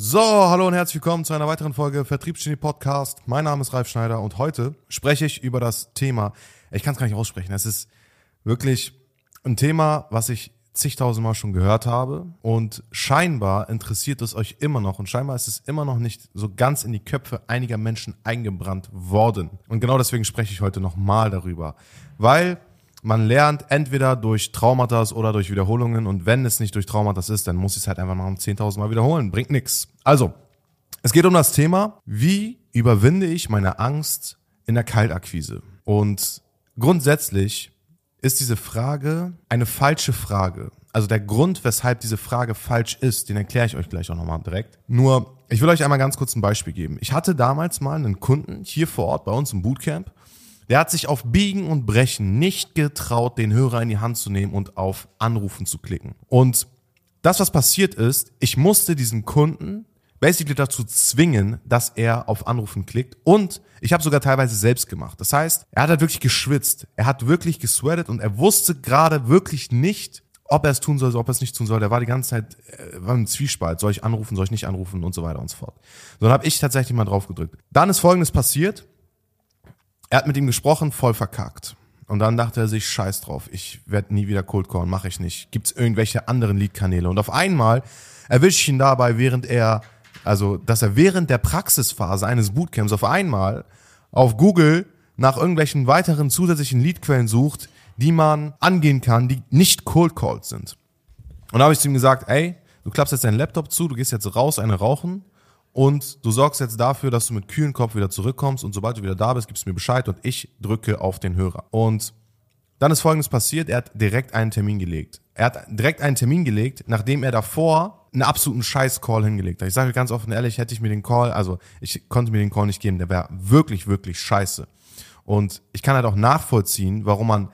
So, hallo und herzlich willkommen zu einer weiteren Folge Vertriebsgenie Podcast. Mein Name ist Ralf Schneider und heute spreche ich über das Thema, ich kann es gar nicht aussprechen, es ist wirklich ein Thema, was ich zigtausendmal schon gehört habe und scheinbar interessiert es euch immer noch und scheinbar ist es immer noch nicht so ganz in die Köpfe einiger Menschen eingebrannt worden. Und genau deswegen spreche ich heute nochmal darüber, weil man lernt entweder durch Traumata oder durch Wiederholungen und wenn es nicht durch Traumata ist, dann muss ich es halt einfach noch 10.000 Mal wiederholen. Bringt nix. Also, es geht um das Thema, wie überwinde ich meine Angst in der Kaltakquise? Und grundsätzlich ist diese Frage eine falsche Frage. Also der Grund, weshalb diese Frage falsch ist, den erkläre ich euch gleich auch nochmal direkt. Nur, ich will euch einmal ganz kurz ein Beispiel geben. Ich hatte damals mal einen Kunden hier vor Ort bei uns im Bootcamp, der hat sich auf Biegen und Brechen nicht getraut, den Hörer in die Hand zu nehmen und auf Anrufen zu klicken. Und das, was passiert ist, ich musste diesen Kunden basically dazu zwingen, dass er auf Anrufen klickt. Und ich habe sogar teilweise selbst gemacht. Das heißt, er hat halt wirklich geschwitzt. Er hat wirklich gesweatet und er wusste gerade wirklich nicht, ob er es tun soll, ob er es nicht tun soll. Der war die ganze Zeit äh, war im Zwiespalt. Soll ich anrufen, soll ich nicht anrufen und so weiter und so fort. So, dann habe ich tatsächlich mal drauf gedrückt. Dann ist Folgendes passiert. Er hat mit ihm gesprochen, voll verkackt. Und dann dachte er sich, scheiß drauf, ich werde nie wieder Cold Call, mache ich nicht. Gibt's irgendwelche anderen Lead-Kanäle? Und auf einmal erwische ich ihn dabei, während er, also dass er während der Praxisphase eines Bootcamps auf einmal auf Google nach irgendwelchen weiteren zusätzlichen Leadquellen sucht, die man angehen kann, die nicht Cold Calls sind. Und da habe ich zu ihm gesagt, ey, du klappst jetzt deinen Laptop zu, du gehst jetzt raus, eine rauchen und du sorgst jetzt dafür, dass du mit kühlen Kopf wieder zurückkommst und sobald du wieder da bist, gibst du mir Bescheid und ich drücke auf den Hörer. Und dann ist Folgendes passiert, er hat direkt einen Termin gelegt. Er hat direkt einen Termin gelegt, nachdem er davor einen absoluten Scheiß-Call hingelegt hat. Ich sage ganz offen ehrlich, hätte ich mir den Call, also ich konnte mir den Call nicht geben, der wäre wirklich, wirklich scheiße. Und ich kann halt auch nachvollziehen, warum man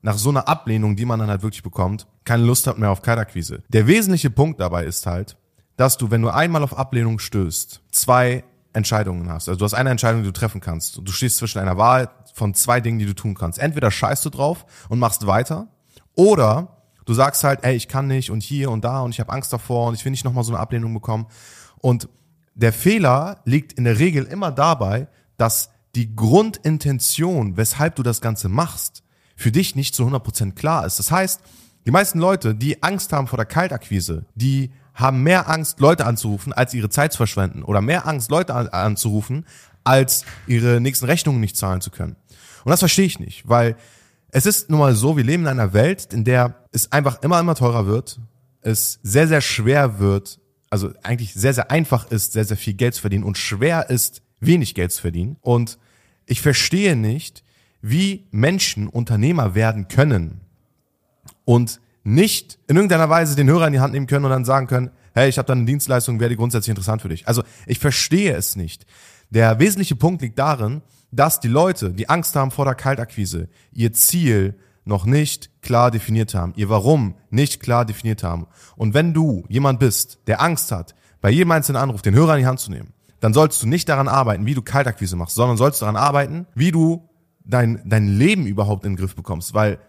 nach so einer Ablehnung, die man dann halt wirklich bekommt, keine Lust hat mehr auf Kaltakquise. Der wesentliche Punkt dabei ist halt, dass du, wenn du einmal auf Ablehnung stößt, zwei Entscheidungen hast. Also du hast eine Entscheidung, die du treffen kannst. Du stehst zwischen einer Wahl von zwei Dingen, die du tun kannst. Entweder scheißt du drauf und machst weiter, oder du sagst halt, ey, ich kann nicht und hier und da und ich habe Angst davor und ich will nicht nochmal so eine Ablehnung bekommen. Und der Fehler liegt in der Regel immer dabei, dass die Grundintention, weshalb du das Ganze machst, für dich nicht zu 100% klar ist. Das heißt, die meisten Leute, die Angst haben vor der Kaltakquise, die haben mehr Angst, Leute anzurufen, als ihre Zeit zu verschwenden oder mehr Angst, Leute an, anzurufen, als ihre nächsten Rechnungen nicht zahlen zu können. Und das verstehe ich nicht, weil es ist nun mal so, wir leben in einer Welt, in der es einfach immer, immer teurer wird, es sehr, sehr schwer wird, also eigentlich sehr, sehr einfach ist, sehr, sehr viel Geld zu verdienen und schwer ist, wenig Geld zu verdienen. Und ich verstehe nicht, wie Menschen Unternehmer werden können und nicht in irgendeiner Weise den Hörer in die Hand nehmen können und dann sagen können, hey, ich habe da eine Dienstleistung, wäre die grundsätzlich interessant für dich. Also ich verstehe es nicht. Der wesentliche Punkt liegt darin, dass die Leute, die Angst haben vor der Kaltakquise, ihr Ziel noch nicht klar definiert haben, ihr Warum nicht klar definiert haben. Und wenn du jemand bist, der Angst hat, bei jedem einzelnen Anruf den Hörer in die Hand zu nehmen, dann sollst du nicht daran arbeiten, wie du Kaltakquise machst, sondern sollst daran arbeiten, wie du dein, dein Leben überhaupt in den Griff bekommst. Weil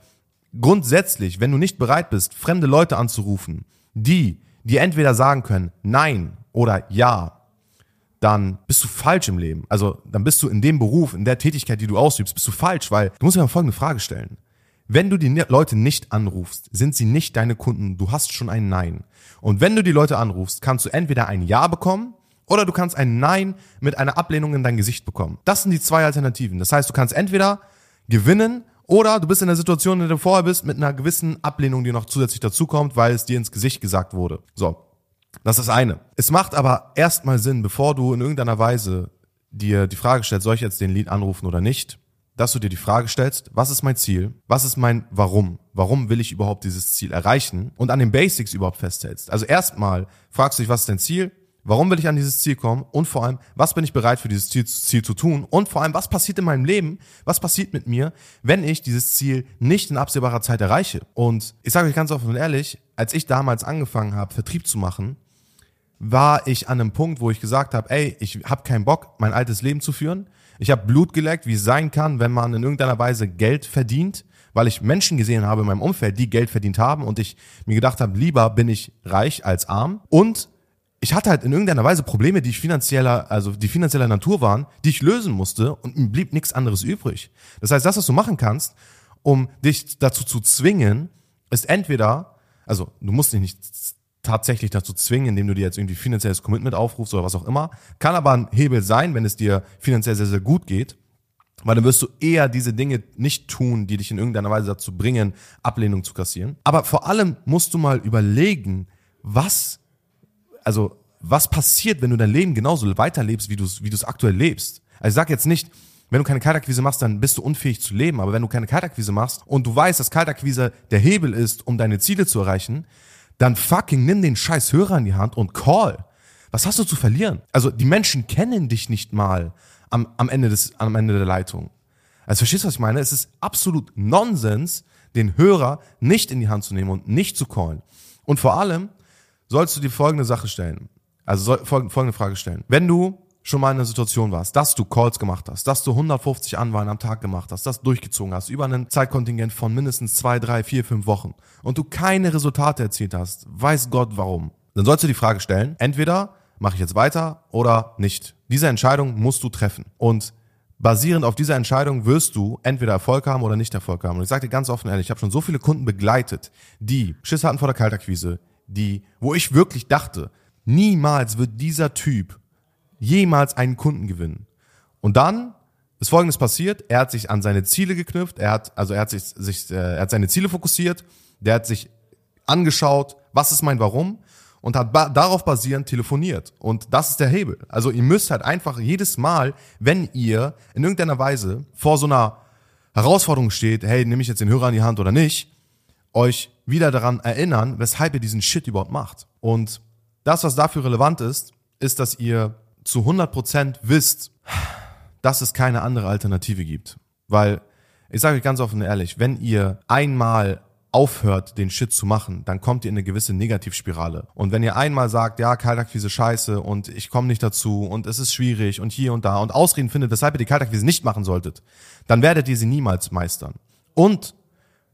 grundsätzlich, wenn du nicht bereit bist, fremde Leute anzurufen, die dir entweder sagen können, nein oder ja, dann bist du falsch im Leben. Also dann bist du in dem Beruf, in der Tätigkeit, die du ausübst, bist du falsch, weil du musst dir mal folgende Frage stellen. Wenn du die Leute nicht anrufst, sind sie nicht deine Kunden, du hast schon ein Nein. Und wenn du die Leute anrufst, kannst du entweder ein Ja bekommen oder du kannst ein Nein mit einer Ablehnung in dein Gesicht bekommen. Das sind die zwei Alternativen. Das heißt, du kannst entweder gewinnen oder du bist in der Situation, in der du vorher bist, mit einer gewissen Ablehnung, die noch zusätzlich dazukommt, weil es dir ins Gesicht gesagt wurde. So. Das ist das eine. Es macht aber erstmal Sinn, bevor du in irgendeiner Weise dir die Frage stellst, soll ich jetzt den Lied anrufen oder nicht, dass du dir die Frage stellst, was ist mein Ziel? Was ist mein Warum? Warum will ich überhaupt dieses Ziel erreichen? Und an den Basics überhaupt festhältst. Also erstmal fragst du dich, was ist dein Ziel? Warum will ich an dieses Ziel kommen? Und vor allem, was bin ich bereit für dieses Ziel, Ziel, zu tun? Und vor allem, was passiert in meinem Leben? Was passiert mit mir, wenn ich dieses Ziel nicht in absehbarer Zeit erreiche? Und ich sage euch ganz offen und ehrlich, als ich damals angefangen habe, Vertrieb zu machen, war ich an einem Punkt, wo ich gesagt habe, ey, ich habe keinen Bock, mein altes Leben zu führen. Ich habe Blut geleckt, wie es sein kann, wenn man in irgendeiner Weise Geld verdient, weil ich Menschen gesehen habe in meinem Umfeld, die Geld verdient haben und ich mir gedacht habe, lieber bin ich reich als arm und ich hatte halt in irgendeiner Weise Probleme, die finanzieller, also die finanzieller Natur waren, die ich lösen musste und mir blieb nichts anderes übrig. Das heißt, das, was du machen kannst, um dich dazu zu zwingen, ist entweder, also du musst dich nicht tatsächlich dazu zwingen, indem du dir jetzt irgendwie finanzielles Commitment aufrufst oder was auch immer, kann aber ein Hebel sein, wenn es dir finanziell sehr, sehr gut geht, weil dann wirst du eher diese Dinge nicht tun, die dich in irgendeiner Weise dazu bringen, Ablehnung zu kassieren. Aber vor allem musst du mal überlegen, was, also, was passiert, wenn du dein Leben genauso weiterlebst, wie du es wie du es aktuell lebst. Also ich sag jetzt nicht, wenn du keine Kaltakquise machst, dann bist du unfähig zu leben. Aber wenn du keine Kaltakquise machst und du weißt, dass Kaltakquise der Hebel ist, um deine Ziele zu erreichen, dann fucking nimm den scheiß Hörer in die Hand und call. Was hast du zu verlieren? Also die Menschen kennen dich nicht mal am, am, Ende, des, am Ende der Leitung. Also verstehst du, was ich meine? Es ist absolut Nonsens, den Hörer nicht in die Hand zu nehmen und nicht zu callen. Und vor allem sollst du dir folgende Sache stellen. Also folgende Frage stellen. Wenn du schon mal in einer Situation warst, dass du Calls gemacht hast, dass du 150 Anwahlen am Tag gemacht hast, das durchgezogen hast, über einen Zeitkontingent von mindestens zwei, drei, vier, fünf Wochen und du keine Resultate erzielt hast, weiß Gott warum, dann sollst du die Frage stellen, entweder mache ich jetzt weiter oder nicht. Diese Entscheidung musst du treffen. Und basierend auf dieser Entscheidung wirst du entweder Erfolg haben oder nicht Erfolg haben. Und ich sage dir ganz offen ehrlich, ich habe schon so viele Kunden begleitet, die Schiss hatten vor der Kaltakquise, die, wo ich wirklich dachte, niemals wird dieser Typ jemals einen Kunden gewinnen. Und dann ist Folgendes passiert: Er hat sich an seine Ziele geknüpft. Er hat also er hat sich, sich äh, er hat seine Ziele fokussiert. Der hat sich angeschaut, was ist mein Warum und hat ba darauf basierend telefoniert. Und das ist der Hebel. Also ihr müsst halt einfach jedes Mal, wenn ihr in irgendeiner Weise vor so einer Herausforderung steht, hey, nehme ich jetzt den Hörer in die Hand oder nicht, euch wieder daran erinnern, weshalb ihr diesen Shit überhaupt macht. Und das, was dafür relevant ist, ist, dass ihr zu 100% wisst, dass es keine andere Alternative gibt. Weil, ich sage euch ganz offen und ehrlich, wenn ihr einmal aufhört, den Shit zu machen, dann kommt ihr in eine gewisse Negativspirale. Und wenn ihr einmal sagt, ja, Kaltakquise scheiße und ich komme nicht dazu und es ist schwierig und hier und da und Ausreden findet, weshalb ihr die Kaltakquise nicht machen solltet, dann werdet ihr sie niemals meistern. Und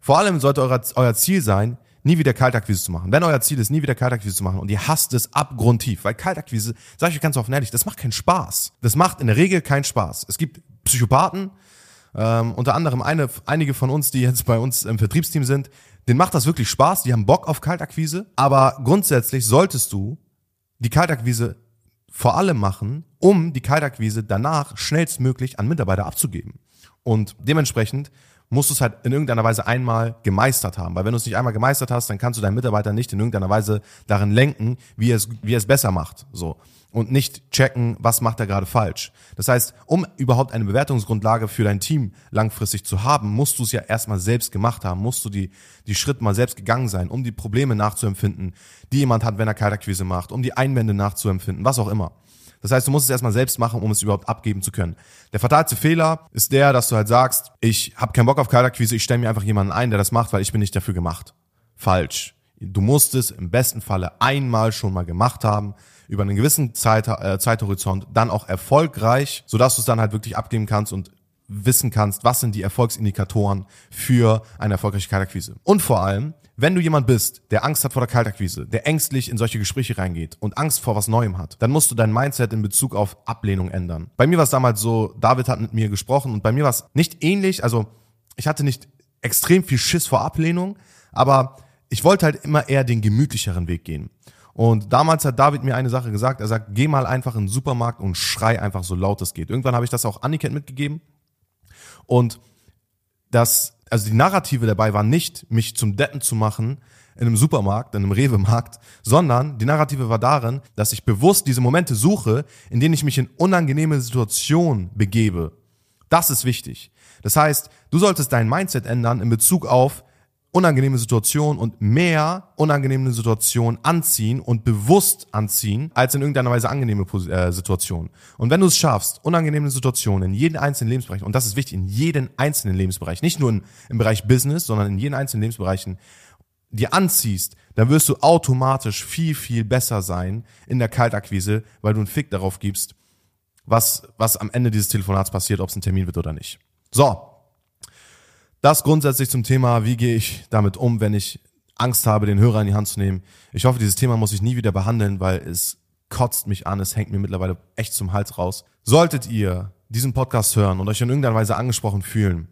vor allem sollte euer, euer Ziel sein, nie wieder Kaltakquise zu machen. Wenn euer Ziel ist, nie wieder Kaltakquise zu machen und ihr hasst es abgrundtief, weil Kaltakquise, sage ich euch ganz offen ehrlich, das macht keinen Spaß. Das macht in der Regel keinen Spaß. Es gibt Psychopathen, ähm, unter anderem eine, einige von uns, die jetzt bei uns im Vertriebsteam sind, denen macht das wirklich Spaß, die haben Bock auf Kaltakquise, aber grundsätzlich solltest du die Kaltakquise vor allem machen, um die Kaltakquise danach schnellstmöglich an Mitarbeiter abzugeben. Und dementsprechend musst du es halt in irgendeiner Weise einmal gemeistert haben. Weil wenn du es nicht einmal gemeistert hast, dann kannst du deinen Mitarbeiter nicht in irgendeiner Weise darin lenken, wie er es, wie er es besser macht. So. Und nicht checken, was macht er gerade falsch. Das heißt, um überhaupt eine Bewertungsgrundlage für dein Team langfristig zu haben, musst du es ja erstmal selbst gemacht haben, musst du die, die Schritte mal selbst gegangen sein, um die Probleme nachzuempfinden, die jemand hat, wenn er Kaltakquise macht, um die Einwände nachzuempfinden, was auch immer. Das heißt, du musst es erstmal selbst machen, um es überhaupt abgeben zu können. Der fatalste Fehler ist der, dass du halt sagst, ich habe keinen Bock auf Kaltakquise, ich stelle mir einfach jemanden ein, der das macht, weil ich bin nicht dafür gemacht. Falsch. Du musst es im besten Falle einmal schon mal gemacht haben, über einen gewissen Zeit, äh, Zeithorizont, dann auch erfolgreich, sodass du es dann halt wirklich abgeben kannst und wissen kannst, was sind die Erfolgsindikatoren für eine erfolgreiche Kaltakquise. Und vor allem, wenn du jemand bist, der Angst hat vor der Kaltakquise, der ängstlich in solche Gespräche reingeht und Angst vor was Neuem hat, dann musst du dein Mindset in Bezug auf Ablehnung ändern. Bei mir war es damals so, David hat mit mir gesprochen und bei mir war es nicht ähnlich, also ich hatte nicht extrem viel Schiss vor Ablehnung, aber ich wollte halt immer eher den gemütlicheren Weg gehen. Und damals hat David mir eine Sache gesagt, er sagt, geh mal einfach in den Supermarkt und schrei einfach so laut es geht. Irgendwann habe ich das auch Anniket mitgegeben und das also die Narrative dabei war nicht, mich zum Deppen zu machen in einem Supermarkt, in einem Rewe-Markt, sondern die Narrative war darin, dass ich bewusst diese Momente suche, in denen ich mich in unangenehme Situationen begebe. Das ist wichtig. Das heißt, du solltest dein Mindset ändern in Bezug auf, unangenehme Situationen und mehr unangenehme Situationen anziehen und bewusst anziehen, als in irgendeiner Weise angenehme äh, Situationen. Und wenn du es schaffst, unangenehme Situationen in jeden einzelnen Lebensbereich, und das ist wichtig, in jeden einzelnen Lebensbereich, nicht nur in, im Bereich Business, sondern in jeden einzelnen Lebensbereichen, dir anziehst, dann wirst du automatisch viel, viel besser sein in der Kaltakquise, weil du einen Fick darauf gibst, was, was am Ende dieses Telefonats passiert, ob es ein Termin wird oder nicht. So, das grundsätzlich zum Thema, wie gehe ich damit um, wenn ich Angst habe, den Hörer in die Hand zu nehmen. Ich hoffe, dieses Thema muss ich nie wieder behandeln, weil es kotzt mich an, es hängt mir mittlerweile echt zum Hals raus. Solltet ihr diesen Podcast hören und euch in irgendeiner Weise angesprochen fühlen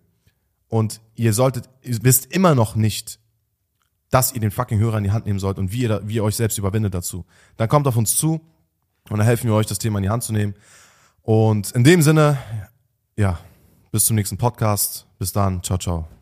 und ihr solltet, ihr wisst immer noch nicht, dass ihr den fucking Hörer in die Hand nehmen sollt und wie ihr, wie ihr euch selbst überwindet dazu, dann kommt auf uns zu und dann helfen wir euch, das Thema in die Hand zu nehmen. Und in dem Sinne, ja, bis zum nächsten Podcast. Bis dann. Ciao, ciao.